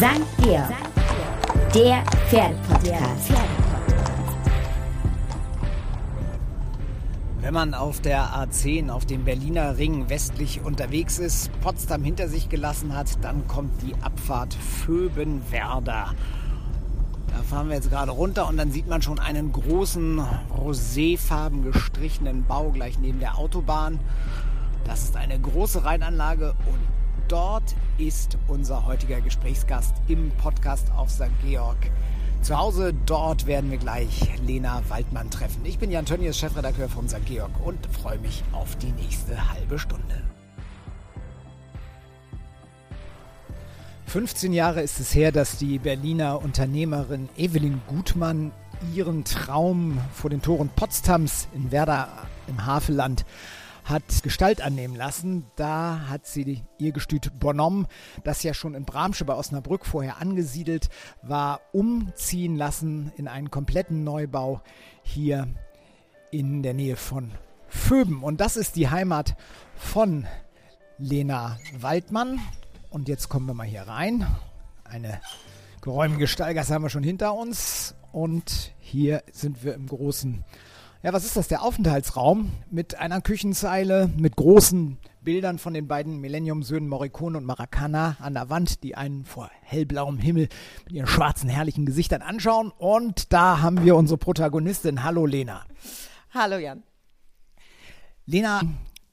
St. Georg, der Pferdepodcast. Wenn man auf der A10 auf dem Berliner Ring westlich unterwegs ist, Potsdam hinter sich gelassen hat, dann kommt die Abfahrt Föbenwerder. Da fahren wir jetzt gerade runter und dann sieht man schon einen großen roséfarben gestrichenen Bau gleich neben der Autobahn. Das ist eine große Rheinanlage und dort ist unser heutiger Gesprächsgast im Podcast auf St. Georg. Zu Hause dort werden wir gleich Lena Waldmann treffen. Ich bin Jan Tönnies, Chefredakteur von St. Georg und freue mich auf die nächste halbe Stunde. 15 Jahre ist es her, dass die Berliner Unternehmerin Evelyn Gutmann ihren Traum vor den Toren Potsdams in Werder im Havelland hat Gestalt annehmen lassen. Da hat sie ihr Gestüt Bonhomme, das ja schon in Bramsche bei Osnabrück vorher angesiedelt war, umziehen lassen in einen kompletten Neubau hier in der Nähe von Föben. Und das ist die Heimat von Lena Waldmann. Und jetzt kommen wir mal hier rein. Eine geräumige Stallgasse haben wir schon hinter uns. Und hier sind wir im großen, ja, was ist das? Der Aufenthaltsraum mit einer Küchenzeile, mit großen Bildern von den beiden Millennium-Söhnen Morricone und Maracana an der Wand, die einen vor hellblauem Himmel mit ihren schwarzen, herrlichen Gesichtern anschauen. Und da haben wir unsere Protagonistin. Hallo, Lena. Hallo, Jan. Lena,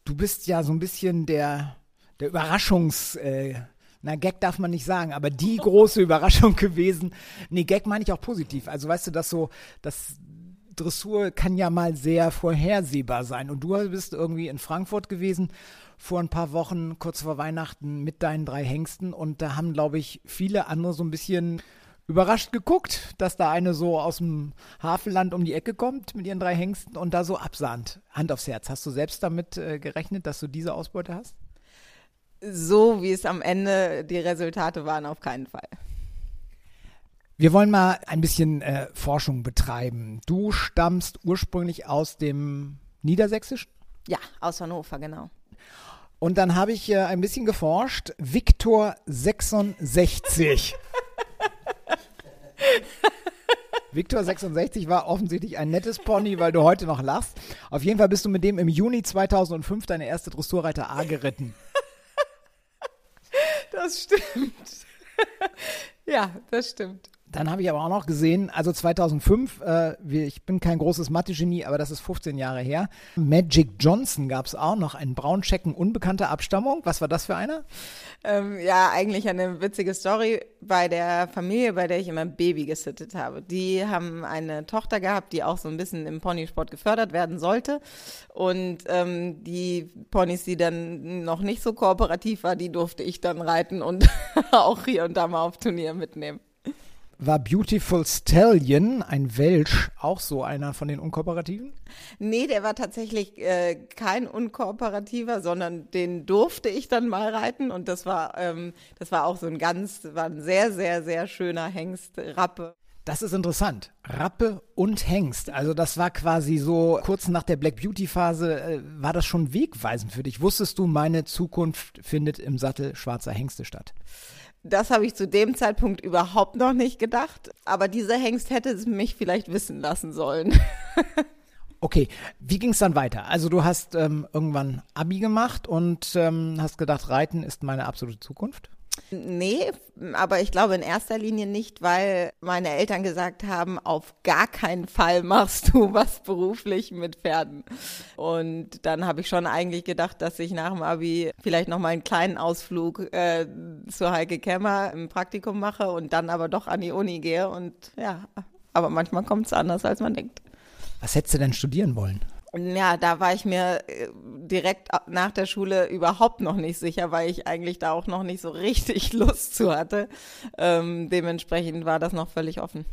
du bist ja so ein bisschen der der Überraschungs, äh, na Gag darf man nicht sagen, aber die große Überraschung gewesen. Nee, Gag meine ich auch positiv. Also weißt du, dass so, das Dressur kann ja mal sehr vorhersehbar sein. Und du bist irgendwie in Frankfurt gewesen vor ein paar Wochen, kurz vor Weihnachten, mit deinen drei Hengsten. Und da haben, glaube ich, viele andere so ein bisschen überrascht geguckt, dass da eine so aus dem Hafenland um die Ecke kommt mit ihren drei Hengsten und da so absahnt. Hand aufs Herz. Hast du selbst damit äh, gerechnet, dass du diese Ausbeute hast? so wie es am Ende die Resultate waren, auf keinen Fall. Wir wollen mal ein bisschen äh, Forschung betreiben. Du stammst ursprünglich aus dem Niedersächsischen? Ja, aus Hannover, genau. Und dann habe ich äh, ein bisschen geforscht. Viktor 66. Viktor 66 war offensichtlich ein nettes Pony, weil du heute noch lachst. Auf jeden Fall bist du mit dem im Juni 2005 deine erste Dressurreiter A geritten. Das stimmt. ja, das stimmt. Dann habe ich aber auch noch gesehen, also 2005, äh, ich bin kein großes Mathe-Genie, aber das ist 15 Jahre her. Magic Johnson gab es auch noch, einen Braunschecken unbekannter Abstammung. Was war das für einer? Ähm, ja, eigentlich eine witzige Story bei der Familie, bei der ich immer Baby gesittet habe. Die haben eine Tochter gehabt, die auch so ein bisschen im Ponysport gefördert werden sollte. Und ähm, die Ponys, die dann noch nicht so kooperativ war, die durfte ich dann reiten und auch hier und da mal auf Turnier mitnehmen. War Beautiful Stallion, ein Welsch, auch so einer von den Unkooperativen? Nee, der war tatsächlich äh, kein Unkooperativer, sondern den durfte ich dann mal reiten und das war, ähm, das war auch so ein ganz, war ein sehr, sehr, sehr schöner Hengst, Rappe. Das ist interessant. Rappe und Hengst. Also das war quasi so kurz nach der Black Beauty Phase, äh, war das schon wegweisend für dich. Wusstest du, meine Zukunft findet im Sattel schwarzer Hengste statt? Das habe ich zu dem Zeitpunkt überhaupt noch nicht gedacht. Aber dieser Hengst hätte es mich vielleicht wissen lassen sollen. okay, wie ging es dann weiter? Also du hast ähm, irgendwann Abi gemacht und ähm, hast gedacht, Reiten ist meine absolute Zukunft? Nee, aber ich glaube in erster Linie nicht, weil meine Eltern gesagt haben, auf gar keinen Fall machst du was beruflich mit Pferden. Und dann habe ich schon eigentlich gedacht, dass ich nach dem Abi vielleicht noch mal einen kleinen Ausflug äh, zu Heike Kemmer im Praktikum mache und dann aber doch an die Uni gehe. Und ja, aber manchmal kommt es anders, als man denkt. Was hättest du denn studieren wollen? Ja, da war ich mir äh, direkt nach der Schule überhaupt noch nicht sicher, weil ich eigentlich da auch noch nicht so richtig Lust zu hatte. Ähm, dementsprechend war das noch völlig offen.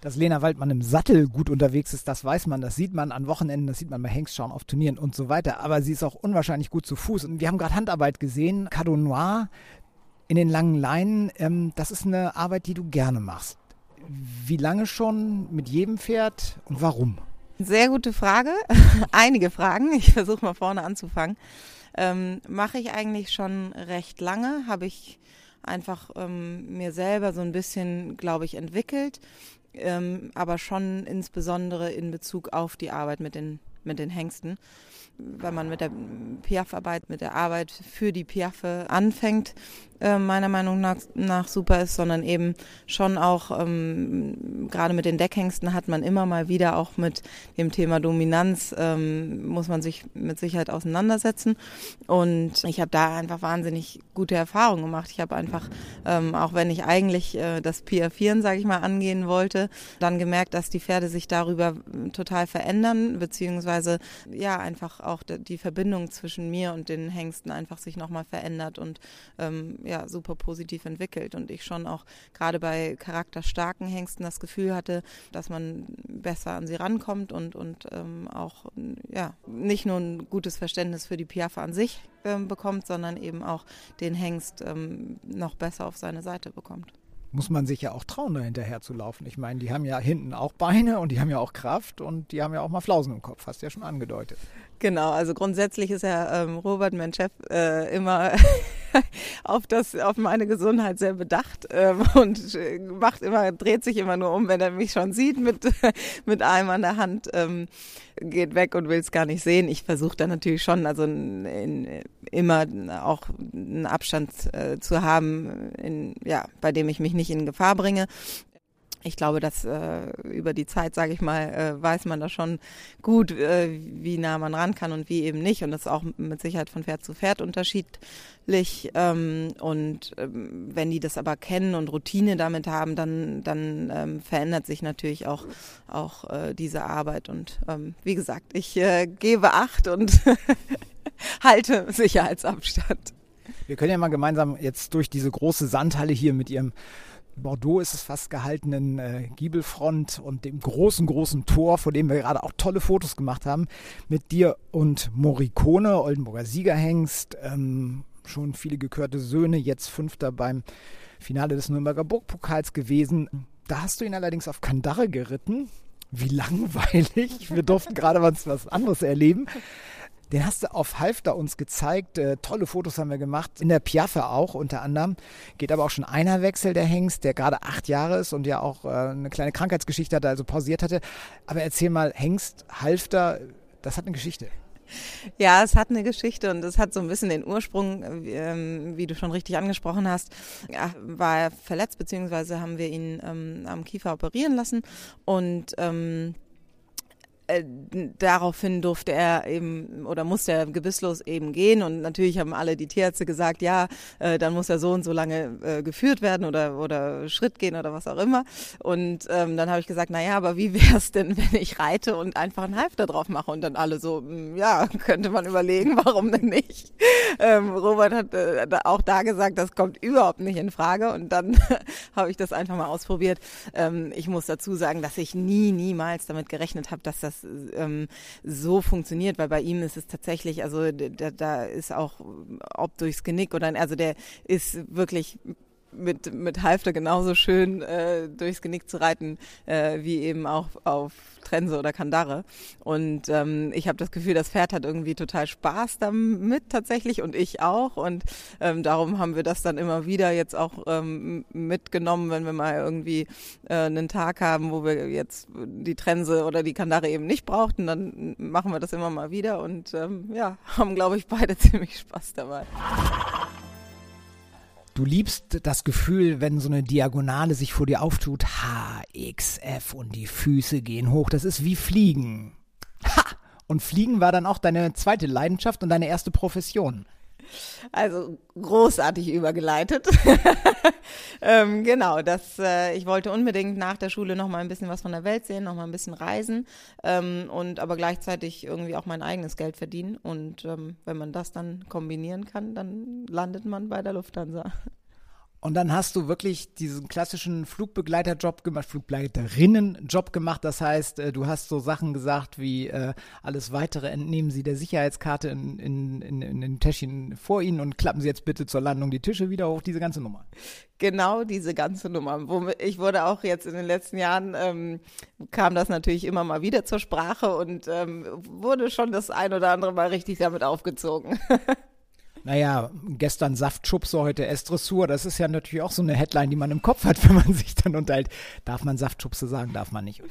Dass Lena Waldmann im Sattel gut unterwegs ist, das weiß man, das sieht man an Wochenenden, das sieht man bei Hengstschauen auf Turnieren und so weiter. Aber sie ist auch unwahrscheinlich gut zu Fuß. Und wir haben gerade Handarbeit gesehen, Cadeau Noir in den langen Leinen. Ähm, das ist eine Arbeit, die du gerne machst. Wie lange schon mit jedem Pferd und warum? Sehr gute Frage. Einige Fragen. Ich versuche mal vorne anzufangen. ähm, mache ich eigentlich schon recht lange, habe ich einfach ähm, mir selber so ein bisschen, glaube ich, entwickelt, ähm, aber schon insbesondere in Bezug auf die Arbeit mit den, mit den Hengsten wenn man mit der Piaf-Arbeit, mit der Arbeit für die Piaffe anfängt, äh, meiner Meinung nach, nach, super ist, sondern eben schon auch, ähm, gerade mit den Deckhengsten hat man immer mal wieder auch mit dem Thema Dominanz, ähm, muss man sich mit Sicherheit auseinandersetzen. Und ich habe da einfach wahnsinnig gute Erfahrungen gemacht. Ich habe einfach, ähm, auch wenn ich eigentlich äh, das Piafieren, sage ich mal, angehen wollte, dann gemerkt, dass die Pferde sich darüber total verändern, beziehungsweise ja, einfach auch die Verbindung zwischen mir und den Hengsten einfach sich nochmal verändert und ähm, ja super positiv entwickelt. Und ich schon auch gerade bei charakterstarken Hengsten das Gefühl hatte, dass man besser an sie rankommt und, und ähm, auch ja, nicht nur ein gutes Verständnis für die Piaffe an sich ähm, bekommt, sondern eben auch den Hengst ähm, noch besser auf seine Seite bekommt muss man sich ja auch trauen, da hinterher zu laufen. Ich meine, die haben ja hinten auch Beine und die haben ja auch Kraft und die haben ja auch mal Flausen im Kopf, hast du ja schon angedeutet. Genau, also grundsätzlich ist ja ähm, Robert, mein Chef, äh, immer auf das, auf meine Gesundheit sehr bedacht ähm, und macht immer, dreht sich immer nur um, wenn er mich schon sieht mit mit einem an der Hand, ähm, geht weg und will es gar nicht sehen. Ich versuche da natürlich schon, also in, in, immer auch einen Abstand äh, zu haben, in, ja, bei dem ich mich nicht in Gefahr bringe ich glaube, dass äh, über die Zeit, sage ich mal, äh, weiß man da schon gut, äh, wie nah man ran kann und wie eben nicht. Und das ist auch mit Sicherheit von Pferd zu Pferd unterschiedlich. Ähm, und ähm, wenn die das aber kennen und Routine damit haben, dann, dann ähm, verändert sich natürlich auch, auch äh, diese Arbeit. Und ähm, wie gesagt, ich äh, gebe Acht und halte Sicherheitsabstand. Wir können ja mal gemeinsam jetzt durch diese große Sandhalle hier mit Ihrem Bordeaux ist es fast gehaltenen äh, Giebelfront und dem großen, großen Tor, vor dem wir gerade auch tolle Fotos gemacht haben, mit dir und Morikone, Oldenburger Siegerhengst, ähm, schon viele gekörte Söhne, jetzt Fünfter beim Finale des Nürnberger Burgpokals gewesen. Da hast du ihn allerdings auf Kandare geritten. Wie langweilig. Wir durften gerade was anderes erleben. Den hast du auf Halfter uns gezeigt. Äh, tolle Fotos haben wir gemacht. In der Piaffe auch unter anderem. Geht aber auch schon einer Wechsel der Hengst, der gerade acht Jahre ist und ja auch äh, eine kleine Krankheitsgeschichte hatte, also pausiert hatte. Aber erzähl mal, Hengst, Halfter, das hat eine Geschichte. Ja, es hat eine Geschichte und es hat so ein bisschen den Ursprung, ähm, wie du schon richtig angesprochen hast, ja, war er verletzt, beziehungsweise haben wir ihn ähm, am Kiefer operieren lassen und ähm, äh, daraufhin durfte er eben oder musste er gebisslos eben gehen und natürlich haben alle die Tierärzte gesagt, ja, äh, dann muss er so und so lange äh, geführt werden oder oder Schritt gehen oder was auch immer. Und ähm, dann habe ich gesagt, na ja, aber wie wäre es denn, wenn ich reite und einfach einen Halfter drauf mache und dann alle so, hm, ja, könnte man überlegen, warum denn nicht? Ähm, Robert hat äh, auch da gesagt, das kommt überhaupt nicht in Frage und dann habe ich das einfach mal ausprobiert. Ähm, ich muss dazu sagen, dass ich nie, niemals damit gerechnet habe, dass das ähm, so funktioniert, weil bei ihm ist es tatsächlich, also da, da ist auch, ob durchs Genick oder, also der ist wirklich mit, mit Halfter genauso schön äh, durchs Genick zu reiten, äh, wie eben auch auf Trense oder Kandare. Und ähm, ich habe das Gefühl, das Pferd hat irgendwie total Spaß damit tatsächlich und ich auch. Und ähm, darum haben wir das dann immer wieder jetzt auch ähm, mitgenommen, wenn wir mal irgendwie äh, einen Tag haben, wo wir jetzt die Trense oder die Kandare eben nicht brauchten, dann machen wir das immer mal wieder und ähm, ja, haben, glaube ich, beide ziemlich Spaß dabei. Du liebst das Gefühl, wenn so eine Diagonale sich vor dir auftut. H, X, F und die Füße gehen hoch. Das ist wie Fliegen. Ha! Und Fliegen war dann auch deine zweite Leidenschaft und deine erste Profession. Also großartig übergeleitet. ähm, genau, das, äh, ich wollte unbedingt nach der Schule noch mal ein bisschen was von der Welt sehen, noch mal ein bisschen reisen ähm, und aber gleichzeitig irgendwie auch mein eigenes Geld verdienen. Und ähm, wenn man das dann kombinieren kann, dann landet man bei der Lufthansa. Und dann hast du wirklich diesen klassischen Flugbegleiterjob gemacht, Flugbegleiterinnenjob gemacht. Das heißt, äh, du hast so Sachen gesagt wie äh, alles weitere entnehmen Sie der Sicherheitskarte in, in, in, in den Täschchen vor Ihnen und klappen Sie jetzt bitte zur Landung die Tische wieder hoch, diese ganze Nummer. Genau diese ganze Nummer. Ich wurde auch jetzt in den letzten Jahren, ähm, kam das natürlich immer mal wieder zur Sprache und ähm, wurde schon das ein oder andere Mal richtig damit aufgezogen. Naja, gestern Saftschubse, heute S-Dressur, das ist ja natürlich auch so eine Headline, die man im Kopf hat, wenn man sich dann unterhält. Darf man Saftschubse sagen, darf man nicht?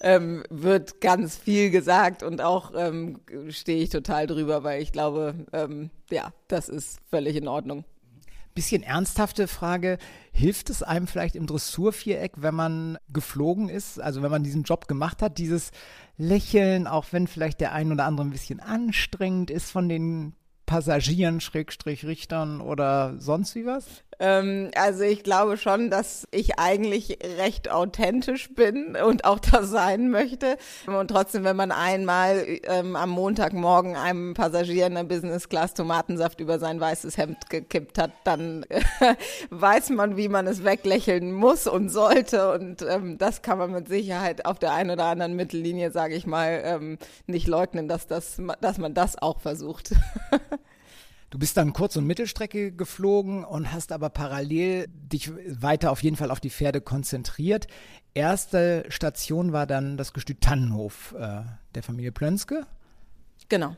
Ähm, wird ganz viel gesagt und auch ähm, stehe ich total drüber, weil ich glaube, ähm, ja, das ist völlig in Ordnung. Bisschen ernsthafte Frage. Hilft es einem vielleicht im Dressurviereck, wenn man geflogen ist, also wenn man diesen Job gemacht hat, dieses Lächeln, auch wenn vielleicht der ein oder andere ein bisschen anstrengend ist von den Passagieren, Schrägstrich Richtern oder sonst wie was? Ähm, also ich glaube schon, dass ich eigentlich recht authentisch bin und auch das sein möchte. Und trotzdem, wenn man einmal ähm, am Montagmorgen einem Passagier in der Business Class Tomatensaft über sein weißes Hemd gekippt hat, dann äh, weiß man, wie man es weglächeln muss und sollte. Und ähm, das kann man mit Sicherheit auf der einen oder anderen Mittellinie, sage ich mal, ähm, nicht leugnen, dass, das, dass man das auch versucht. Du bist dann Kurz- und Mittelstrecke geflogen und hast aber parallel dich weiter auf jeden Fall auf die Pferde konzentriert. Erste Station war dann das Gestüt Tannenhof äh, der Familie Plönske. Genau.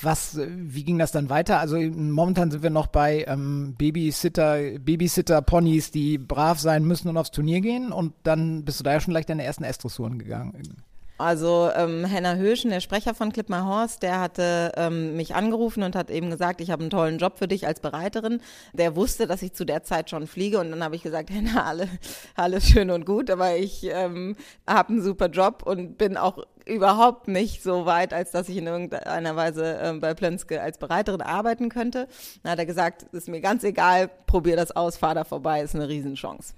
Was, äh, wie ging das dann weiter? Also momentan sind wir noch bei ähm, Babysitter, Babysitter-Ponys, die brav sein müssen und aufs Turnier gehen und dann bist du da ja schon gleich deine ersten S-Dressuren gegangen. Also ähm, Henna Höschen, der Sprecher von Clip My Horse, der hatte ähm, mich angerufen und hat eben gesagt, ich habe einen tollen Job für dich als Bereiterin. Der wusste, dass ich zu der Zeit schon fliege und dann habe ich gesagt, Henna, alle, alles schön und gut, aber ich ähm, habe einen super Job und bin auch überhaupt nicht so weit, als dass ich in irgendeiner Weise äh, bei Plönske als Bereiterin arbeiten könnte. Dann hat er gesagt, ist mir ganz egal, probier das aus, fahr da vorbei, ist eine Riesenchance.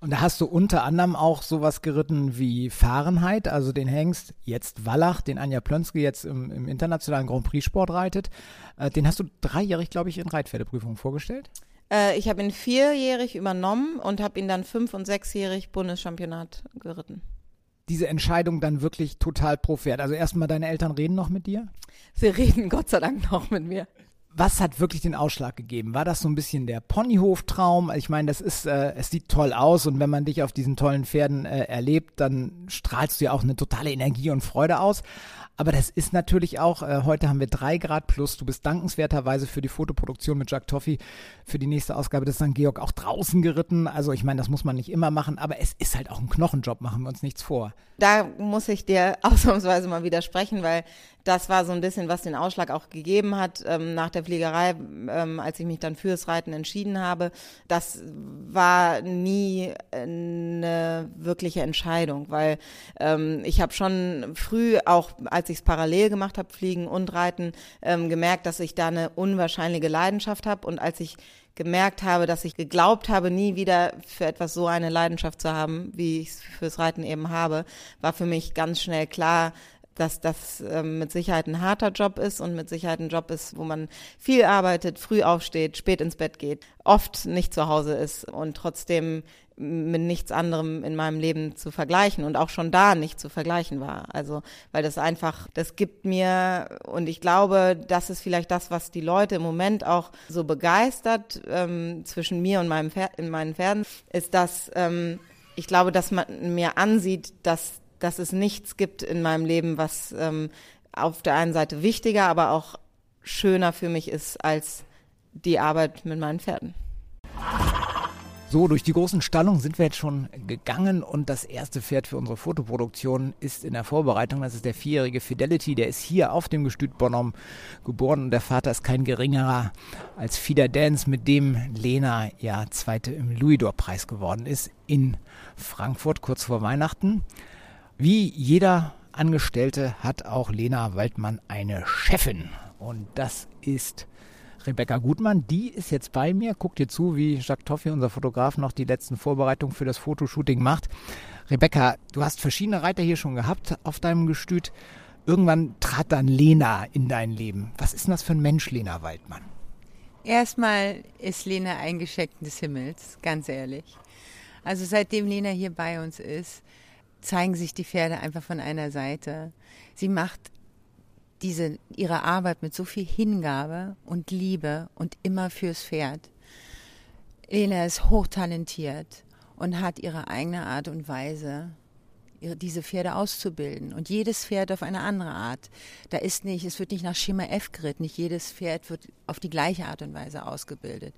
Und da hast du unter anderem auch sowas geritten wie Fahrenheit, also den Hengst, jetzt Wallach, den Anja Plönske jetzt im, im internationalen Grand Prix Sport reitet. Äh, den hast du dreijährig, glaube ich, in Reitpferdeprüfungen vorgestellt? Äh, ich habe ihn vierjährig übernommen und habe ihn dann fünf- und sechsjährig Bundeschampionat geritten. Diese Entscheidung dann wirklich total pro Pferd. Also erstmal, deine Eltern reden noch mit dir? Sie reden Gott sei Dank noch mit mir was hat wirklich den Ausschlag gegeben? War das so ein bisschen der Ponyhof-Traum? Ich meine, das ist, äh, es sieht toll aus und wenn man dich auf diesen tollen Pferden äh, erlebt, dann strahlst du ja auch eine totale Energie und Freude aus. Aber das ist natürlich auch, äh, heute haben wir drei Grad plus. Du bist dankenswerterweise für die Fotoproduktion mit Jack Toffee für die nächste Ausgabe des St. Georg auch draußen geritten. Also ich meine, das muss man nicht immer machen, aber es ist halt auch ein Knochenjob, machen wir uns nichts vor. Da muss ich dir ausnahmsweise mal widersprechen, weil das war so ein bisschen, was den Ausschlag auch gegeben hat ähm, nach der Fliegerei, ähm, als ich mich dann fürs Reiten entschieden habe. Das war nie eine wirkliche Entscheidung, weil ähm, ich habe schon früh, auch als ich es parallel gemacht habe, Fliegen und Reiten, ähm, gemerkt, dass ich da eine unwahrscheinliche Leidenschaft habe. Und als ich gemerkt habe, dass ich geglaubt habe, nie wieder für etwas so eine Leidenschaft zu haben, wie ich es fürs Reiten eben habe, war für mich ganz schnell klar, dass das ähm, mit Sicherheit ein harter Job ist und mit Sicherheit ein Job ist, wo man viel arbeitet, früh aufsteht, spät ins Bett geht, oft nicht zu Hause ist und trotzdem mit nichts anderem in meinem Leben zu vergleichen und auch schon da nicht zu vergleichen war. Also, weil das einfach, das gibt mir, und ich glaube, das ist vielleicht das, was die Leute im Moment auch so begeistert ähm, zwischen mir und meinem Pferd, in meinen Pferden, ist, dass ähm, ich glaube, dass man mir ansieht, dass dass es nichts gibt in meinem Leben, was ähm, auf der einen Seite wichtiger, aber auch schöner für mich ist als die Arbeit mit meinen Pferden. So, durch die großen Stallungen sind wir jetzt schon gegangen und das erste Pferd für unsere Fotoproduktion ist in der Vorbereitung. Das ist der vierjährige Fidelity. Der ist hier auf dem Gestüt Bonhomme geboren und der Vater ist kein geringerer als Fieder Dance, mit dem Lena ja Zweite im Louisdor-Preis geworden ist in Frankfurt kurz vor Weihnachten. Wie jeder Angestellte hat auch Lena Waldmann eine Chefin. Und das ist Rebecca Gutmann. Die ist jetzt bei mir. Guckt ihr zu, wie Jacques Toffi, unser Fotograf, noch die letzten Vorbereitungen für das Fotoshooting macht. Rebecca, du hast verschiedene Reiter hier schon gehabt auf deinem Gestüt. Irgendwann trat dann Lena in dein Leben. Was ist denn das für ein Mensch, Lena Waldmann? Erstmal ist Lena ein Geschenk des Himmels, ganz ehrlich. Also seitdem Lena hier bei uns ist, zeigen sich die Pferde einfach von einer Seite. Sie macht diese, ihre Arbeit mit so viel Hingabe und Liebe und immer fürs Pferd. Lena ist hochtalentiert und hat ihre eigene Art und Weise, diese Pferde auszubilden. Und jedes Pferd auf eine andere Art. Da ist nicht, es wird nicht nach Schema F geritten. Nicht jedes Pferd wird auf die gleiche Art und Weise ausgebildet.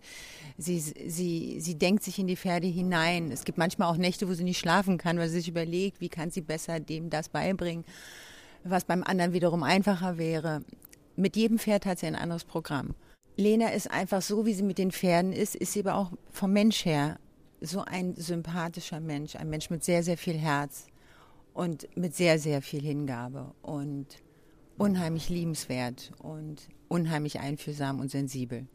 Sie, sie, sie denkt sich in die Pferde hinein. Es gibt manchmal auch Nächte, wo sie nicht schlafen kann, weil sie sich überlegt, wie kann sie besser dem das beibringen, was beim anderen wiederum einfacher wäre. Mit jedem Pferd hat sie ein anderes Programm. Lena ist einfach so, wie sie mit den Pferden ist, ist sie aber auch vom Mensch her so ein sympathischer Mensch, ein Mensch mit sehr, sehr viel Herz und mit sehr, sehr viel Hingabe und unheimlich liebenswert und unheimlich einfühlsam und sensibel.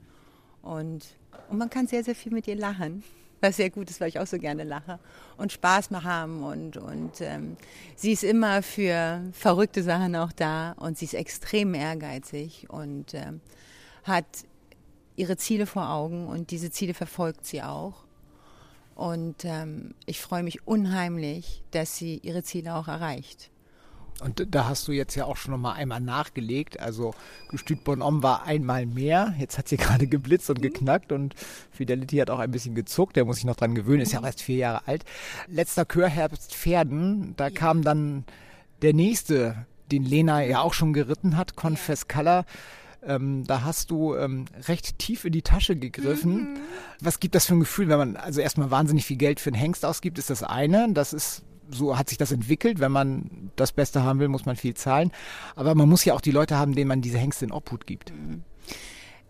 Und, und man kann sehr, sehr viel mit ihr lachen, was sehr gut ist, weil ich auch so gerne lache und Spaß mal haben. Und, und ähm, sie ist immer für verrückte Sachen auch da und sie ist extrem ehrgeizig und ähm, hat ihre Ziele vor Augen und diese Ziele verfolgt sie auch. Und ähm, ich freue mich unheimlich, dass sie ihre Ziele auch erreicht. Und da hast du jetzt ja auch schon noch mal einmal nachgelegt. Also Gestüt Bonhomme war einmal mehr. Jetzt hat sie gerade geblitzt und mhm. geknackt und Fidelity hat auch ein bisschen gezuckt. Der muss sich noch dran gewöhnen, ist ja auch erst vier Jahre alt. Letzter Chörherbst Pferden, da kam dann der nächste, den Lena ja auch schon geritten hat, Confess Color. Ähm, da hast du ähm, recht tief in die Tasche gegriffen. Mhm. Was gibt das für ein Gefühl, wenn man also erstmal wahnsinnig viel Geld für einen Hengst ausgibt, ist das eine. Das ist so hat sich das entwickelt. Wenn man das Beste haben will, muss man viel zahlen. Aber man muss ja auch die Leute haben, denen man diese Hengste in Obhut gibt. Mhm.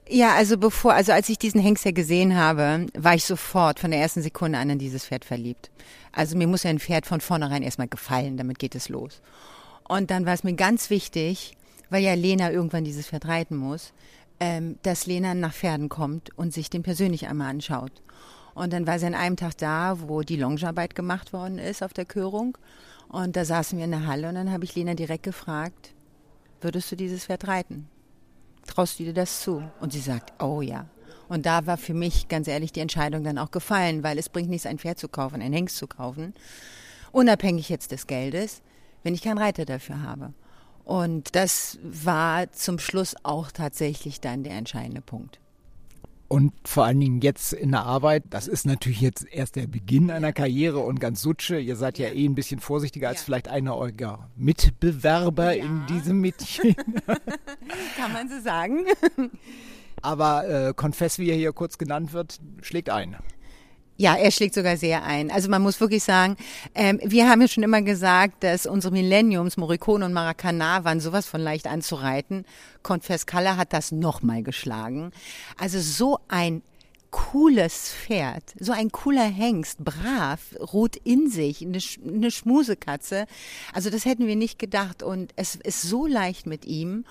Ja, also bevor, also als ich diesen Hengst ja gesehen habe, war ich sofort von der ersten Sekunde an in dieses Pferd verliebt. Also mir muss ja ein Pferd von vornherein erstmal gefallen, damit geht es los. Und dann war es mir ganz wichtig, weil ja Lena irgendwann dieses Pferd reiten muss, ähm, dass Lena nach Pferden kommt und sich den persönlich einmal anschaut. Und dann war sie an einem Tag da, wo die Longearbeit gemacht worden ist auf der Körung. Und da saßen wir in der Halle und dann habe ich Lena direkt gefragt, würdest du dieses Pferd reiten? Traust du dir das zu? Und sie sagt, oh ja. Und da war für mich ganz ehrlich die Entscheidung dann auch gefallen, weil es bringt nichts, ein Pferd zu kaufen, ein Hengst zu kaufen, unabhängig jetzt des Geldes, wenn ich keinen Reiter dafür habe. Und das war zum Schluss auch tatsächlich dann der entscheidende Punkt. Und vor allen Dingen jetzt in der Arbeit, das ist natürlich jetzt erst der Beginn einer Karriere und ganz Sutsche. Ihr seid ja, eh ein bisschen vorsichtiger als ja. vielleicht einer eurer Mitbewerber ja. in diesem Mädchen. Kann man so sagen. Aber äh, Confess, wie er hier kurz genannt wird, schlägt ein. Ja, er schlägt sogar sehr ein. Also man muss wirklich sagen, ähm, wir haben ja schon immer gesagt, dass unsere Millenniums, Morricone und Maracana waren sowas von leicht anzureiten. Confess Kalle hat das nochmal geschlagen. Also so ein cooles Pferd, so ein cooler Hengst, brav, ruht in sich, eine, eine Schmusekatze. Also das hätten wir nicht gedacht und es ist so leicht mit ihm.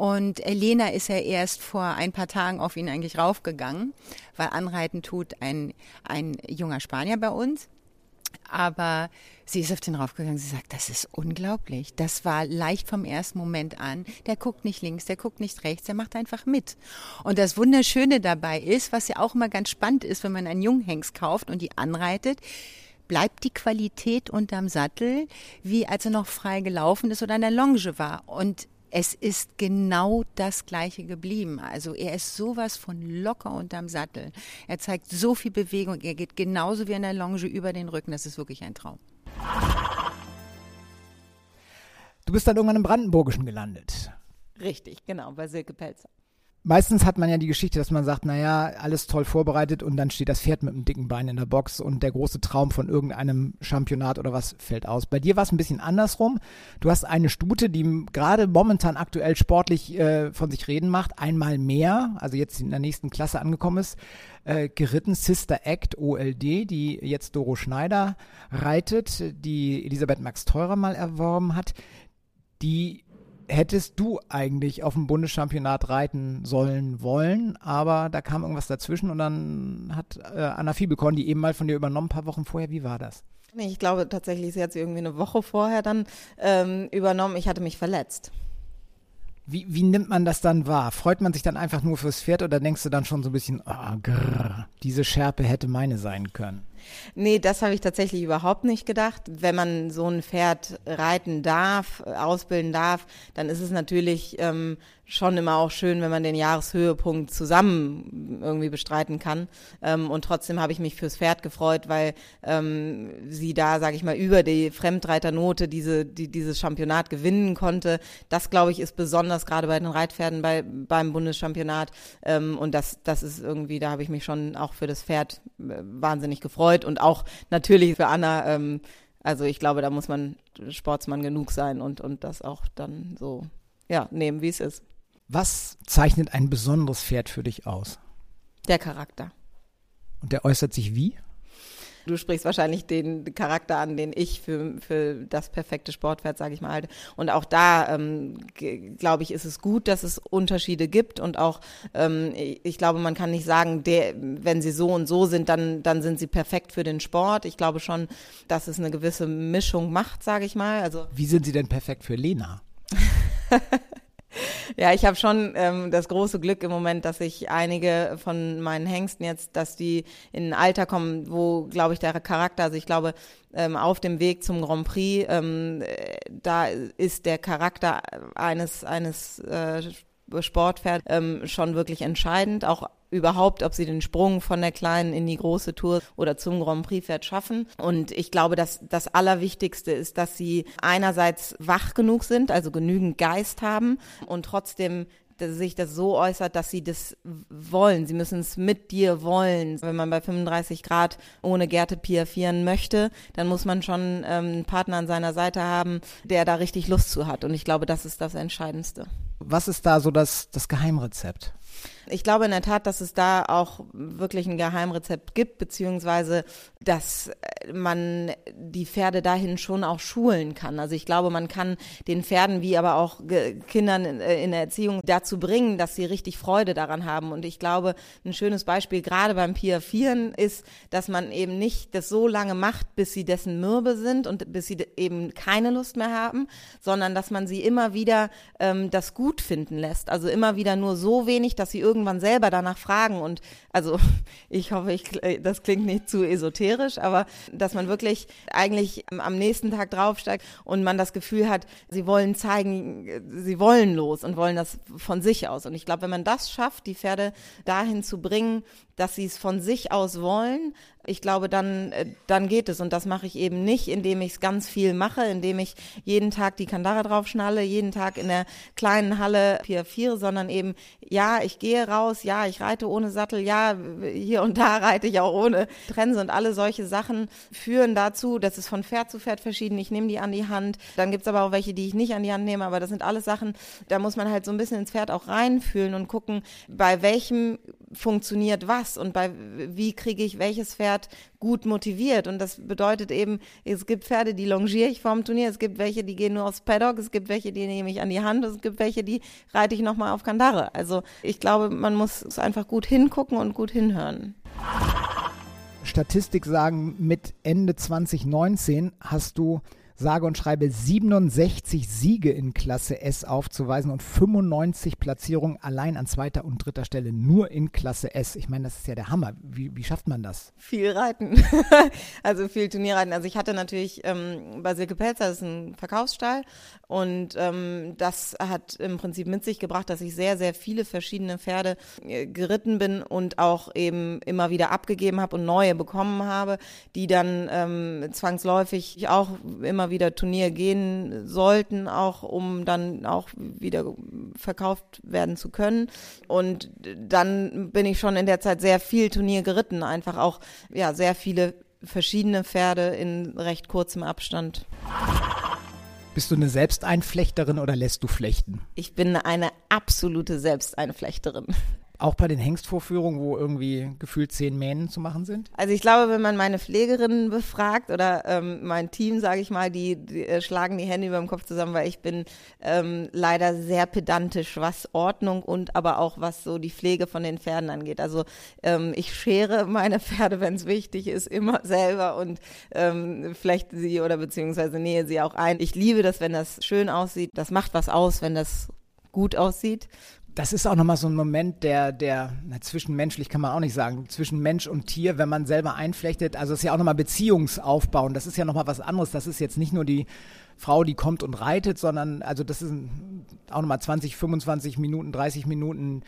Und Elena ist ja erst vor ein paar Tagen auf ihn eigentlich raufgegangen, weil Anreiten tut ein, ein junger Spanier bei uns. Aber sie ist auf den raufgegangen. Sie sagt, das ist unglaublich. Das war leicht vom ersten Moment an. Der guckt nicht links, der guckt nicht rechts, der macht einfach mit. Und das Wunderschöne dabei ist, was ja auch immer ganz spannend ist, wenn man einen Junghengst kauft und die anreitet, bleibt die Qualität unterm Sattel, wie als er noch frei gelaufen ist oder in der Longe war. Und es ist genau das Gleiche geblieben. Also er ist sowas von locker unterm Sattel. Er zeigt so viel Bewegung. Er geht genauso wie in der Longe über den Rücken. Das ist wirklich ein Traum. Du bist dann irgendwann im Brandenburgischen gelandet. Richtig, genau, bei Silke Pelzer meistens hat man ja die Geschichte, dass man sagt, naja, alles toll vorbereitet und dann steht das Pferd mit einem dicken Bein in der Box und der große Traum von irgendeinem Championat oder was fällt aus. Bei dir war es ein bisschen andersrum. Du hast eine Stute, die gerade momentan aktuell sportlich äh, von sich reden macht, einmal mehr, also jetzt in der nächsten Klasse angekommen ist, äh, geritten, Sister Act OLD, die jetzt Doro Schneider reitet, die Elisabeth Max Teurer mal erworben hat, die hättest du eigentlich auf dem Bundeschampionat reiten sollen wollen, aber da kam irgendwas dazwischen und dann hat äh, Anna Fiebelkorn die eben mal von dir übernommen, ein paar Wochen vorher. Wie war das? Nee, ich glaube tatsächlich, sie hat sie irgendwie eine Woche vorher dann ähm, übernommen. Ich hatte mich verletzt. Wie, wie nimmt man das dann wahr? Freut man sich dann einfach nur fürs Pferd oder denkst du dann schon so ein bisschen, oh, grrr, diese Schärpe hätte meine sein können? Nee, das habe ich tatsächlich überhaupt nicht gedacht. Wenn man so ein Pferd reiten darf, ausbilden darf, dann ist es natürlich ähm, schon immer auch schön, wenn man den Jahreshöhepunkt zusammen irgendwie bestreiten kann. Ähm, und trotzdem habe ich mich fürs Pferd gefreut, weil ähm, sie da, sage ich mal, über die Fremdreiternote diese, die, dieses Championat gewinnen konnte. Das, glaube ich, ist besonders gerade bei den Reitpferden bei, beim Bundeschampionat. Ähm, und das, das ist irgendwie, da habe ich mich schon auch für das Pferd äh, wahnsinnig gefreut und auch natürlich für Anna. Ähm, also ich glaube, da muss man Sportsmann genug sein und, und das auch dann so ja, nehmen, wie es ist. Was zeichnet ein besonderes Pferd für dich aus? Der Charakter. Und der äußert sich wie? Du sprichst wahrscheinlich den Charakter an, den ich für, für das perfekte Sportpferd, sage ich mal, halte. Und auch da, ähm, glaube ich, ist es gut, dass es Unterschiede gibt. Und auch, ähm, ich glaube, man kann nicht sagen, der, wenn sie so und so sind, dann, dann sind sie perfekt für den Sport. Ich glaube schon, dass es eine gewisse Mischung macht, sage ich mal. Also Wie sind sie denn perfekt für Lena? Ja, ich habe schon ähm, das große Glück im Moment, dass ich einige von meinen Hengsten jetzt, dass die in ein Alter kommen, wo, glaube ich, der Charakter, also ich glaube, ähm, auf dem Weg zum Grand Prix, ähm, da ist der Charakter eines, eines äh, Sportpferd ähm, schon wirklich entscheidend, auch überhaupt, ob sie den Sprung von der kleinen in die große Tour oder zum Grand Prix Pferd schaffen. Und ich glaube, dass das Allerwichtigste ist, dass sie einerseits wach genug sind, also genügend Geist haben und trotzdem sich das so äußert, dass sie das wollen. Sie müssen es mit dir wollen. Wenn man bei 35 Grad ohne Gerte piafieren möchte, dann muss man schon ähm, einen Partner an seiner Seite haben, der da richtig Lust zu hat. Und ich glaube, das ist das Entscheidendste. Was ist da so das, das Geheimrezept? Ich glaube in der Tat, dass es da auch wirklich ein Geheimrezept gibt, beziehungsweise dass man die Pferde dahin schon auch schulen kann. Also ich glaube, man kann den Pferden wie aber auch Kindern in der Erziehung dazu bringen, dass sie richtig Freude daran haben. Und ich glaube, ein schönes Beispiel gerade beim Piafieren ist, dass man eben nicht das so lange macht, bis sie dessen mürbe sind und bis sie eben keine Lust mehr haben, sondern dass man sie immer wieder ähm, das gut finden lässt. Also immer wieder nur so wenig, dass sie irgendwann selber danach fragen. Und also ich hoffe, ich, das klingt nicht zu esoterisch, aber dass man wirklich eigentlich am nächsten Tag draufsteigt und man das Gefühl hat, sie wollen zeigen, sie wollen los und wollen das von sich aus. Und ich glaube, wenn man das schafft, die Pferde dahin zu bringen, dass sie es von sich aus wollen, ich glaube, dann, äh, dann geht es. Und das mache ich eben nicht, indem ich es ganz viel mache, indem ich jeden Tag die Kandare draufschnalle, jeden Tag in der kleinen Halle piafiere, sondern eben, ja, ich gehe raus, ja, ich reite ohne Sattel, ja, hier und da reite ich auch ohne Trense und alle solche Sachen führen dazu, dass es von Pferd zu Pferd verschieden. Ich nehme die an die Hand. Dann gibt's aber auch welche, die ich nicht an die Hand nehme, aber das sind alles Sachen, da muss man halt so ein bisschen ins Pferd auch reinfühlen und gucken, bei welchem funktioniert was und bei wie kriege ich welches Pferd gut motiviert. Und das bedeutet eben, es gibt Pferde, die longiere ich vorm Turnier, es gibt welche, die gehen nur aufs Paddock, es gibt welche, die nehme ich an die Hand, es gibt welche, die reite ich nochmal auf Kandare. Also ich glaube, man muss einfach gut hingucken und gut hinhören. Statistik sagen, mit Ende 2019 hast du sage und schreibe 67 Siege in Klasse S aufzuweisen und 95 Platzierungen allein an zweiter und dritter Stelle nur in Klasse S. Ich meine, das ist ja der Hammer. Wie, wie schafft man das? Viel Reiten. also viel Turnierreiten. Also ich hatte natürlich ähm, bei Silke Pelzer, das ist ein Verkaufsstall und ähm, das hat im Prinzip mit sich gebracht, dass ich sehr, sehr viele verschiedene Pferde äh, geritten bin und auch eben immer wieder abgegeben habe und neue bekommen habe, die dann ähm, zwangsläufig auch immer wieder Turnier gehen sollten, auch um dann auch wieder verkauft werden zu können. Und dann bin ich schon in der Zeit sehr viel Turnier geritten, einfach auch ja sehr viele verschiedene Pferde in recht kurzem Abstand. Bist du eine Selbsteinflechterin oder lässt du flechten? Ich bin eine absolute Selbsteinflechterin. Auch bei den Hengstvorführungen, wo irgendwie gefühlt zehn Mähnen zu machen sind? Also ich glaube, wenn man meine Pflegerinnen befragt oder ähm, mein Team, sage ich mal, die, die äh, schlagen die Hände über dem Kopf zusammen, weil ich bin ähm, leider sehr pedantisch, was Ordnung und aber auch was so die Pflege von den Pferden angeht. Also ähm, ich schere meine Pferde, wenn es wichtig ist, immer selber und ähm, flechte sie oder beziehungsweise nähe sie auch ein. Ich liebe das, wenn das schön aussieht. Das macht was aus, wenn das gut aussieht. Das ist auch nochmal so ein Moment, der, der, na, zwischenmenschlich kann man auch nicht sagen, zwischen Mensch und Tier, wenn man selber einflechtet. Also es ist ja auch nochmal Beziehungsaufbau und das ist ja nochmal was anderes. Das ist jetzt nicht nur die Frau, die kommt und reitet, sondern also das ist auch nochmal 20, 25 Minuten, 30 Minuten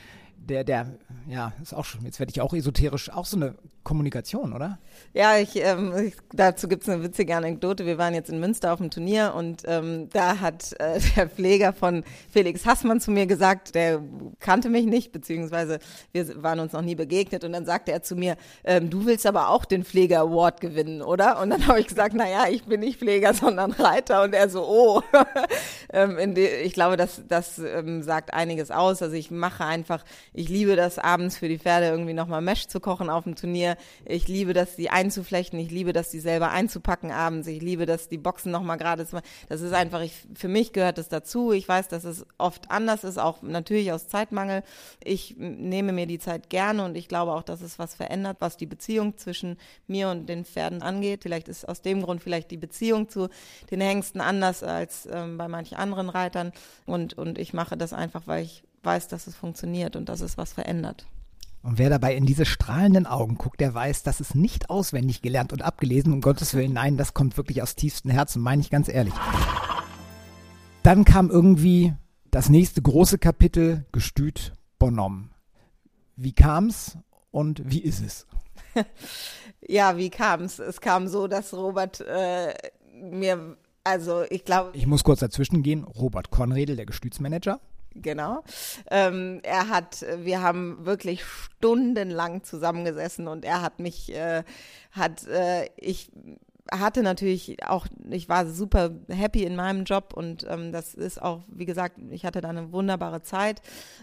der, der, ja, ist auch schon, jetzt werde ich auch esoterisch, auch so eine Kommunikation, oder? Ja, ich, ähm, dazu gibt es eine witzige Anekdote. Wir waren jetzt in Münster auf dem Turnier und ähm, da hat äh, der Pfleger von Felix Hassmann zu mir gesagt, der kannte mich nicht, beziehungsweise wir waren uns noch nie begegnet und dann sagte er zu mir, ähm, du willst aber auch den Pfleger Award gewinnen, oder? Und dann habe ich gesagt, naja, ich bin nicht Pfleger, sondern Reiter und er so, oh. Ähm, ich glaube, das, das ähm, sagt einiges aus. Also ich mache einfach, ich liebe das abends für die Pferde irgendwie nochmal Mesh zu kochen auf dem Turnier. Ich liebe das, die einzuflechten. Ich liebe das, die selber einzupacken abends. Ich liebe das, die Boxen nochmal gerade zu machen. Das ist einfach, ich, für mich gehört das dazu. Ich weiß, dass es oft anders ist, auch natürlich aus Zeitmangel. Ich nehme mir die Zeit gerne und ich glaube auch, dass es was verändert, was die Beziehung zwischen mir und den Pferden angeht. Vielleicht ist aus dem Grund vielleicht die Beziehung zu den Hengsten anders als ähm, bei manchen anderen Reitern. Und, und ich mache das einfach, weil ich weiß, dass es funktioniert und dass es was verändert. Und wer dabei in diese strahlenden Augen guckt, der weiß, das ist nicht auswendig gelernt und abgelesen, um Gottes Willen. Nein, das kommt wirklich aus tiefstem Herzen, meine ich ganz ehrlich. Dann kam irgendwie das nächste große Kapitel, Gestüt Bonhomme. Wie kam's und wie ist es? ja, wie kam's? Es kam so, dass Robert äh, mir, also ich glaube. Ich muss kurz dazwischen gehen. Robert Konredel, der Gestütsmanager. Genau. Ähm, er hat, wir haben wirklich stundenlang zusammengesessen und er hat mich, äh, hat, äh, ich hatte natürlich auch, ich war super happy in meinem Job und ähm, das ist auch, wie gesagt, ich hatte da eine wunderbare Zeit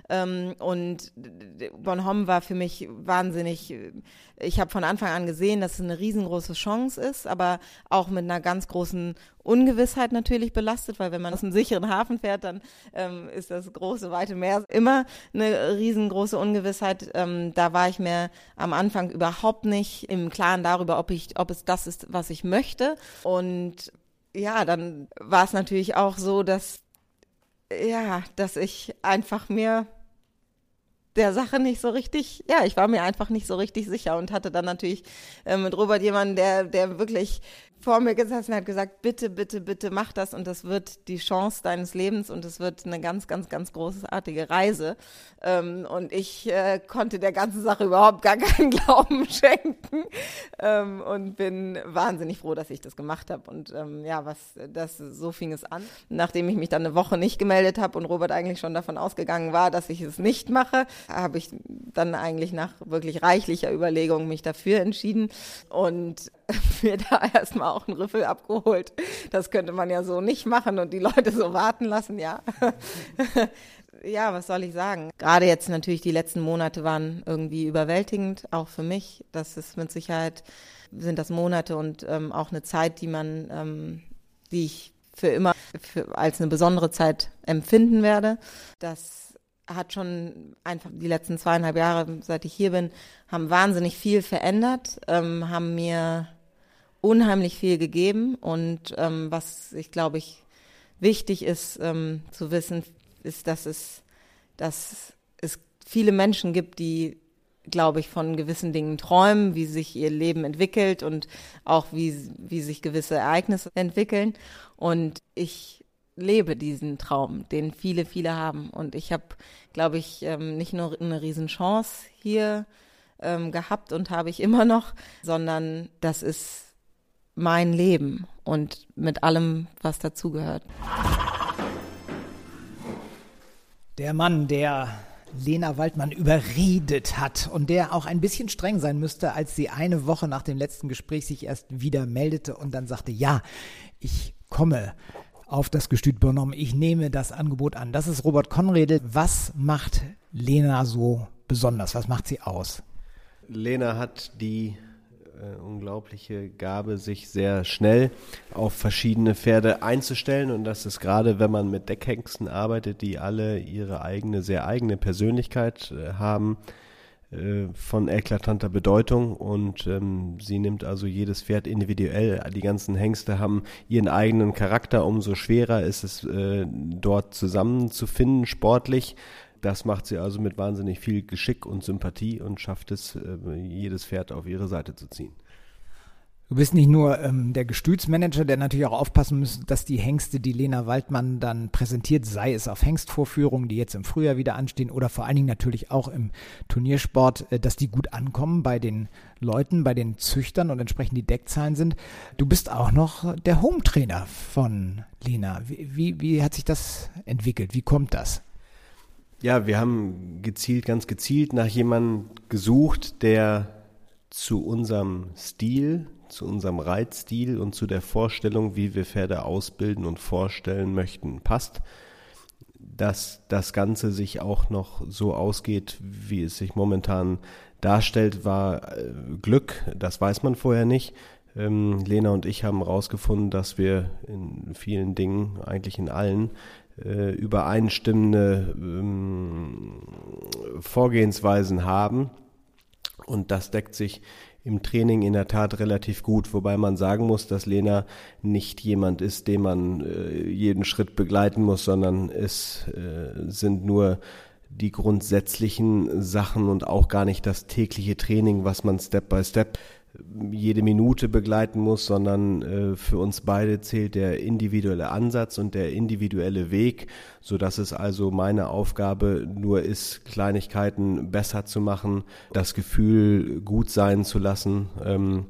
ähm, und Bonhomme war für mich wahnsinnig, ich habe von Anfang an gesehen, dass es eine riesengroße Chance ist, aber auch mit einer ganz großen Ungewissheit natürlich belastet, weil wenn man aus einem sicheren Hafen fährt, dann ähm, ist das große, weite Meer immer eine riesengroße Ungewissheit. Ähm, da war ich mir am Anfang überhaupt nicht im Klaren darüber, ob ich, ob es das ist, was ich möchte. Und ja, dann war es natürlich auch so, dass ja, dass ich einfach mir der Sache nicht so richtig, ja, ich war mir einfach nicht so richtig sicher und hatte dann natürlich äh, mit Robert jemanden, der, der wirklich vor mir gesessen hat gesagt, bitte, bitte, bitte mach das und das wird die Chance deines Lebens und es wird eine ganz, ganz, ganz großartige Reise. Ähm, und ich äh, konnte der ganzen Sache überhaupt gar keinen Glauben schenken ähm, und bin wahnsinnig froh, dass ich das gemacht habe. Und ähm, ja, was das so fing es an. Nachdem ich mich dann eine Woche nicht gemeldet habe und Robert eigentlich schon davon ausgegangen war, dass ich es nicht mache, habe ich dann eigentlich nach wirklich reichlicher Überlegung mich dafür entschieden und mir da erstmal auch einen Riffel abgeholt. Das könnte man ja so nicht machen und die Leute so warten lassen, ja. ja, was soll ich sagen? Gerade jetzt natürlich die letzten Monate waren irgendwie überwältigend, auch für mich. Das ist mit Sicherheit, sind das Monate und ähm, auch eine Zeit, die man, ähm, die ich für immer für, als eine besondere Zeit empfinden werde. Das hat schon einfach die letzten zweieinhalb Jahre, seit ich hier bin, haben wahnsinnig viel verändert, ähm, haben mir unheimlich viel gegeben und ähm, was ich glaube ich wichtig ist ähm, zu wissen, ist, dass es, dass es viele Menschen gibt, die glaube ich, von gewissen Dingen träumen, wie sich ihr Leben entwickelt und auch wie, wie sich gewisse Ereignisse entwickeln. Und ich lebe diesen Traum, den viele, viele haben. Und ich habe, glaube ich, ähm, nicht nur eine Riesenchance hier ähm, gehabt und habe ich immer noch, sondern das ist mein Leben und mit allem, was dazugehört. Der Mann, der Lena Waldmann überredet hat und der auch ein bisschen streng sein müsste, als sie eine Woche nach dem letzten Gespräch sich erst wieder meldete und dann sagte, ja, ich komme auf das Gestüt Bonhomme, ich nehme das Angebot an. Das ist Robert Konredel. Was macht Lena so besonders? Was macht sie aus? Lena hat die äh, unglaubliche Gabe, sich sehr schnell auf verschiedene Pferde einzustellen. Und das ist gerade, wenn man mit Deckhengsten arbeitet, die alle ihre eigene, sehr eigene Persönlichkeit äh, haben, äh, von eklatanter Bedeutung und ähm, sie nimmt also jedes Pferd individuell. Die ganzen Hengste haben ihren eigenen Charakter. Umso schwerer ist es, äh, dort zusammenzufinden, sportlich. Das macht sie also mit wahnsinnig viel Geschick und Sympathie und schafft es, äh, jedes Pferd auf ihre Seite zu ziehen. Du bist nicht nur ähm, der Gestütsmanager, der natürlich auch aufpassen muss, dass die Hengste, die Lena Waldmann dann präsentiert, sei es auf Hengstvorführungen, die jetzt im Frühjahr wieder anstehen, oder vor allen Dingen natürlich auch im Turniersport, äh, dass die gut ankommen bei den Leuten, bei den Züchtern und entsprechend die Deckzahlen sind. Du bist auch noch der Home-Trainer von Lena. Wie, wie, wie hat sich das entwickelt? Wie kommt das? Ja, wir haben gezielt, ganz gezielt nach jemandem gesucht, der zu unserem Stil zu unserem Reitstil und zu der Vorstellung, wie wir Pferde ausbilden und vorstellen möchten, passt. Dass das Ganze sich auch noch so ausgeht, wie es sich momentan darstellt, war äh, Glück. Das weiß man vorher nicht. Ähm, Lena und ich haben herausgefunden, dass wir in vielen Dingen, eigentlich in allen, äh, übereinstimmende ähm, Vorgehensweisen haben. Und das deckt sich im Training in der Tat relativ gut, wobei man sagen muss, dass Lena nicht jemand ist, den man äh, jeden Schritt begleiten muss, sondern es äh, sind nur die grundsätzlichen Sachen und auch gar nicht das tägliche Training, was man Step by Step jede Minute begleiten muss, sondern äh, für uns beide zählt der individuelle Ansatz und der individuelle Weg, so dass es also meine Aufgabe nur ist, Kleinigkeiten besser zu machen, das Gefühl gut sein zu lassen. Ähm,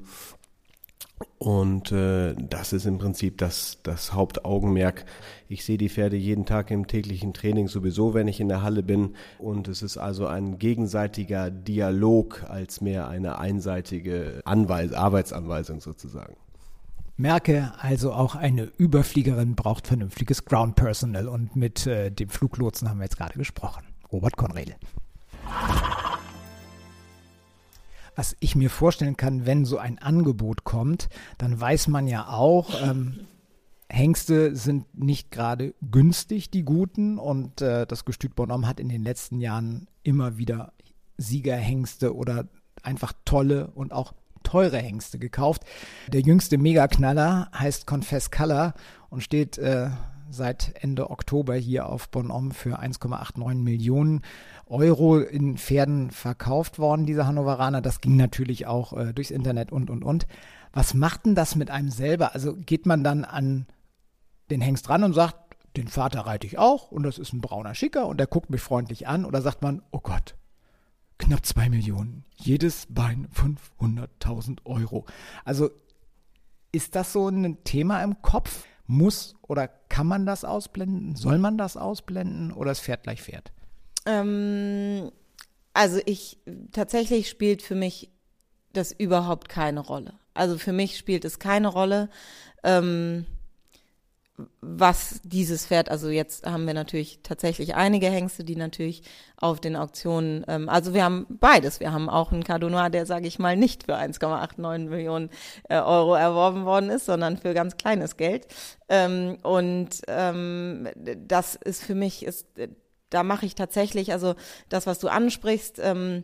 und äh, das ist im Prinzip das, das Hauptaugenmerk. Ich sehe die Pferde jeden Tag im täglichen Training sowieso, wenn ich in der Halle bin. Und es ist also ein gegenseitiger Dialog als mehr eine einseitige Anweis Arbeitsanweisung sozusagen. Merke also auch eine Überfliegerin braucht vernünftiges Ground Personal und mit äh, dem Fluglotsen haben wir jetzt gerade gesprochen. Robert Konrel was ich mir vorstellen kann, wenn so ein Angebot kommt, dann weiß man ja auch, ähm, Hengste sind nicht gerade günstig, die guten. Und äh, das Gestüt Bonhomme hat in den letzten Jahren immer wieder Siegerhengste oder einfach tolle und auch teure Hengste gekauft. Der jüngste Megaknaller heißt Confess Color und steht äh, seit Ende Oktober hier auf Bonhomme für 1,89 Millionen Euro in Pferden verkauft worden, diese Hannoveraner. Das ging natürlich auch äh, durchs Internet und, und, und. Was macht denn das mit einem selber? Also geht man dann an den Hengst ran und sagt, den Vater reite ich auch und das ist ein brauner Schicker und der guckt mich freundlich an oder sagt man, oh Gott, knapp zwei Millionen, jedes Bein 500.000 Euro. Also ist das so ein Thema im Kopf? Muss oder kann man das ausblenden? Soll man das ausblenden oder es fährt gleich fährt? Ähm, also ich, tatsächlich spielt für mich das überhaupt keine Rolle. Also für mich spielt es keine Rolle, ähm, was dieses Pferd, also jetzt haben wir natürlich tatsächlich einige Hengste, die natürlich auf den Auktionen, ähm, also wir haben beides. Wir haben auch einen Cardonnois, der, sage ich mal, nicht für 1,89 Millionen äh, Euro erworben worden ist, sondern für ganz kleines Geld. Ähm, und ähm, das ist für mich, ist da mache ich tatsächlich, also das, was du ansprichst, ähm,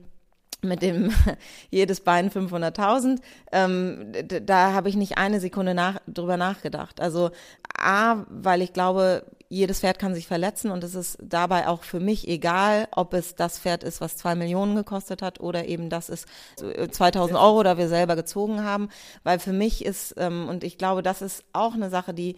mit dem jedes Bein 500.000, ähm, da habe ich nicht eine Sekunde nach, drüber nachgedacht. Also A, weil ich glaube, jedes Pferd kann sich verletzen und es ist dabei auch für mich egal, ob es das Pferd ist, was zwei Millionen gekostet hat oder eben das ist 2000 Euro, da wir selber gezogen haben, weil für mich ist, ähm, und ich glaube, das ist auch eine Sache, die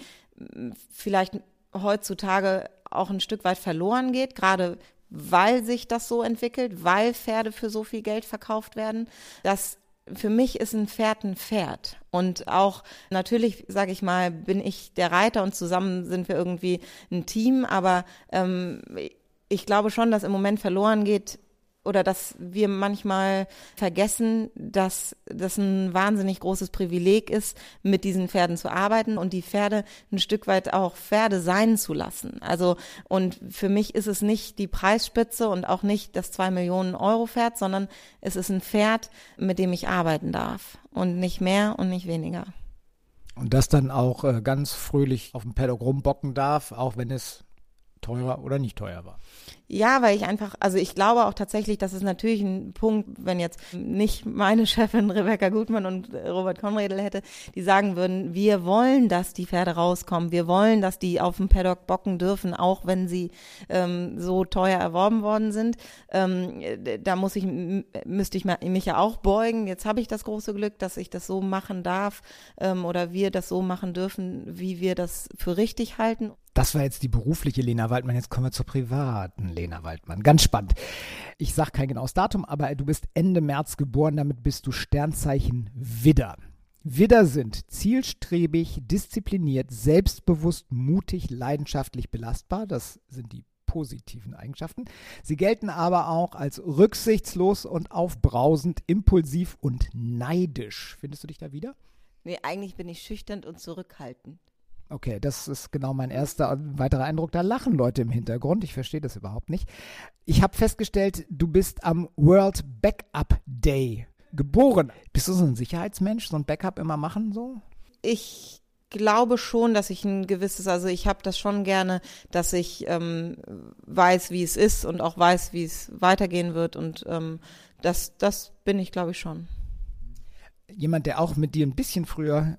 vielleicht heutzutage auch ein Stück weit verloren geht, gerade weil sich das so entwickelt, weil Pferde für so viel Geld verkauft werden, dass für mich ist ein Pferd ein Pferd. Und auch natürlich, sage ich mal, bin ich der Reiter und zusammen sind wir irgendwie ein Team. Aber ähm, ich glaube schon, dass im Moment verloren geht, oder dass wir manchmal vergessen, dass das ein wahnsinnig großes Privileg ist, mit diesen Pferden zu arbeiten und die Pferde ein Stück weit auch Pferde sein zu lassen. Also, und für mich ist es nicht die Preisspitze und auch nicht das zwei Millionen Euro Pferd, sondern es ist ein Pferd, mit dem ich arbeiten darf und nicht mehr und nicht weniger. Und das dann auch äh, ganz fröhlich auf dem Paddock rumbocken darf, auch wenn es teurer oder nicht teuer war. Ja, weil ich einfach, also ich glaube auch tatsächlich, dass es natürlich ein Punkt, wenn jetzt nicht meine Chefin Rebecca Gutmann und Robert Konredel hätte, die sagen würden, wir wollen, dass die Pferde rauskommen, wir wollen, dass die auf dem Paddock bocken dürfen, auch wenn sie ähm, so teuer erworben worden sind. Ähm, da muss ich, müsste ich mich ja auch beugen. Jetzt habe ich das große Glück, dass ich das so machen darf ähm, oder wir das so machen dürfen, wie wir das für richtig halten. Das war jetzt die berufliche Lena Waldmann. Jetzt kommen wir zur privaten Lena Waldmann. Ganz spannend. Ich sage kein genaues Datum, aber du bist Ende März geboren. Damit bist du Sternzeichen Widder. Widder sind zielstrebig, diszipliniert, selbstbewusst, mutig, leidenschaftlich belastbar. Das sind die positiven Eigenschaften. Sie gelten aber auch als rücksichtslos und aufbrausend, impulsiv und neidisch. Findest du dich da wieder? Nee, eigentlich bin ich schüchtern und zurückhaltend. Okay, das ist genau mein erster weiterer Eindruck. Da lachen Leute im Hintergrund. Ich verstehe das überhaupt nicht. Ich habe festgestellt, du bist am World Backup Day geboren. Bist du so ein Sicherheitsmensch, so ein Backup immer machen so? Ich glaube schon, dass ich ein gewisses, also ich habe das schon gerne, dass ich ähm, weiß, wie es ist und auch weiß, wie es weitergehen wird und ähm, das, das bin ich, glaube ich, schon. Jemand, der auch mit dir ein bisschen früher,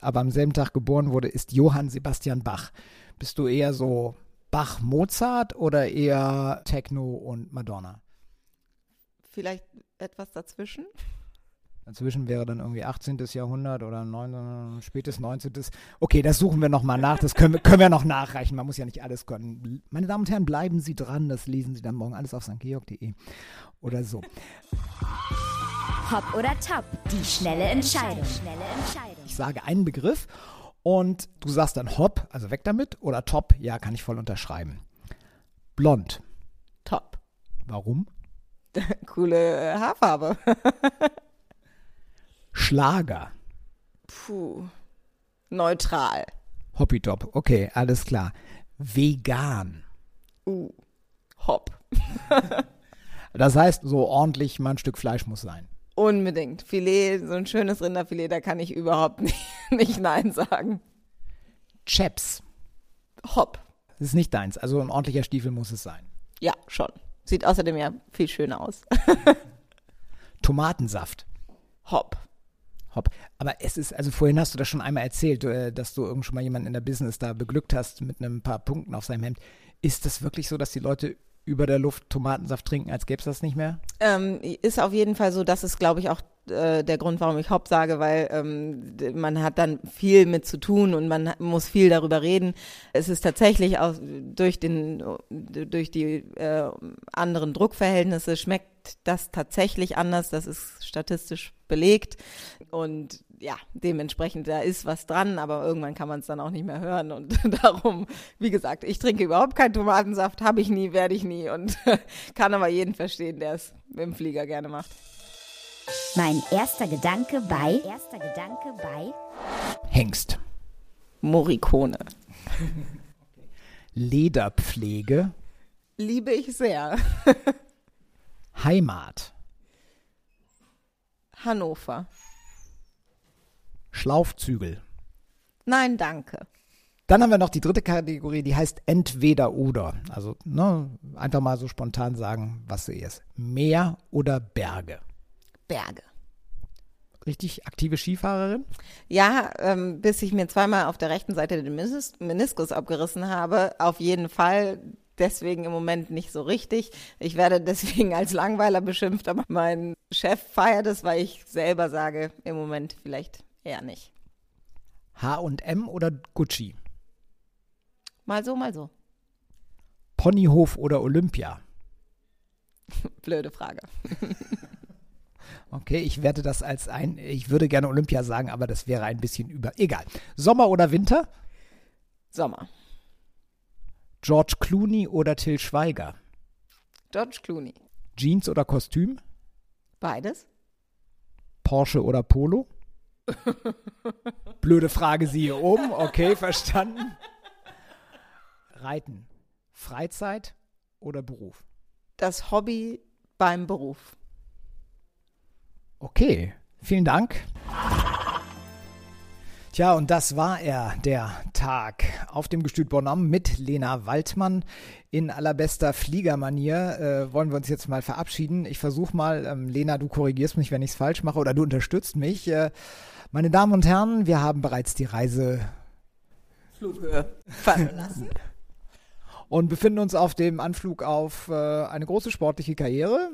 aber am selben Tag geboren wurde, ist Johann Sebastian Bach. Bist du eher so Bach-Mozart oder eher Techno und Madonna? Vielleicht etwas dazwischen. Dazwischen wäre dann irgendwie 18. Jahrhundert oder 9, spätes 19. Okay, das suchen wir nochmal nach. Das können wir, können wir noch nachreichen. Man muss ja nicht alles können. Meine Damen und Herren, bleiben Sie dran. Das lesen Sie dann morgen alles auf stgeorg.de oder so. Hop oder Top, die schnelle Entscheidung. Schnelle Entscheidung. Ich sage einen Begriff und du sagst dann Hop, also weg damit, oder Top, ja, kann ich voll unterschreiben. Blond. Top. Warum? Coole Haarfarbe. Schlager. Puh. Neutral. Hoppitop. Okay, alles klar. Vegan. Uh. Hopp. das heißt, so ordentlich mal ein Stück Fleisch muss sein. Unbedingt. Filet, so ein schönes Rinderfilet, da kann ich überhaupt nicht, nicht Nein sagen. Chaps. Hopp. Das ist nicht deins. Also ein ordentlicher Stiefel muss es sein. Ja, schon. Sieht außerdem ja viel schöner aus. Tomatensaft. Hopp. Hopp. Aber es ist, also vorhin hast du das schon einmal erzählt, äh, dass du irgend schon mal jemanden in der Business da beglückt hast mit einem paar Punkten auf seinem Hemd. Ist das wirklich so, dass die Leute über der Luft Tomatensaft trinken, als gäbe es das nicht mehr? Ähm, ist auf jeden Fall so, das ist, glaube ich, auch äh, der Grund, warum ich Hop sage, weil ähm, man hat dann viel mit zu tun und man muss viel darüber reden. Es ist tatsächlich auch durch den durch die äh, anderen Druckverhältnisse schmeckt das tatsächlich anders. Das ist statistisch belegt und ja, dementsprechend, da ist was dran, aber irgendwann kann man es dann auch nicht mehr hören. Und darum, wie gesagt, ich trinke überhaupt keinen Tomatensaft, habe ich nie, werde ich nie und kann aber jeden verstehen, der es mit dem Flieger gerne macht. Mein erster Gedanke bei erster Gedanke bei Hengst. Morikone. Lederpflege. Liebe ich sehr. Heimat. Hannover. Schlaufzügel. Nein, danke. Dann haben wir noch die dritte Kategorie, die heißt entweder oder. Also ne, einfach mal so spontan sagen, was sie ist. Meer oder Berge? Berge. Richtig aktive Skifahrerin? Ja, ähm, bis ich mir zweimal auf der rechten Seite den Meniskus abgerissen habe. Auf jeden Fall. Deswegen im Moment nicht so richtig. Ich werde deswegen als Langweiler beschimpft, aber mein Chef feiert es, weil ich selber sage, im Moment vielleicht eher nicht. H&M oder Gucci? Mal so, mal so. Ponyhof oder Olympia? Blöde Frage. okay, ich werde das als ein, ich würde gerne Olympia sagen, aber das wäre ein bisschen über. Egal. Sommer oder Winter? Sommer. George Clooney oder Till Schweiger? George Clooney. Jeans oder Kostüm? Beides. Porsche oder Polo? Blöde Frage, siehe oben. Okay, verstanden. Reiten. Freizeit oder Beruf? Das Hobby beim Beruf. Okay, vielen Dank. Tja, und das war er, der Tag auf dem Gestüt Bonhomme mit Lena Waldmann. In allerbester Fliegermanier äh, wollen wir uns jetzt mal verabschieden. Ich versuche mal, ähm, Lena, du korrigierst mich, wenn ich es falsch mache, oder du unterstützt mich. Äh, meine Damen und Herren, wir haben bereits die Reise Flughöhe verlassen. und befinden uns auf dem Anflug auf äh, eine große sportliche Karriere.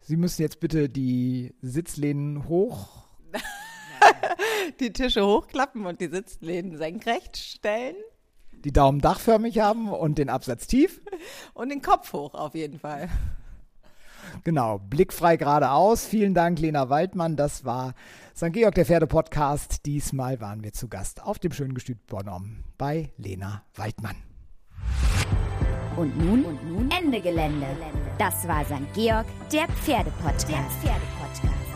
Sie müssen jetzt bitte die Sitzlehnen hoch die Tische hochklappen und die Sitzlehnen senkrecht stellen. Die Daumen dachförmig haben und den Absatz tief. Und den Kopf hoch auf jeden Fall. Genau, blickfrei geradeaus. Vielen Dank, Lena Waldmann. Das war St. Georg, der Pferde-Podcast. Diesmal waren wir zu Gast auf dem schönen Gestüt Bonhomme bei Lena Waldmann. Und nun, und nun Ende Gelände. Das war St. Georg, der Pferdepodcast. Der Pferdepodcast.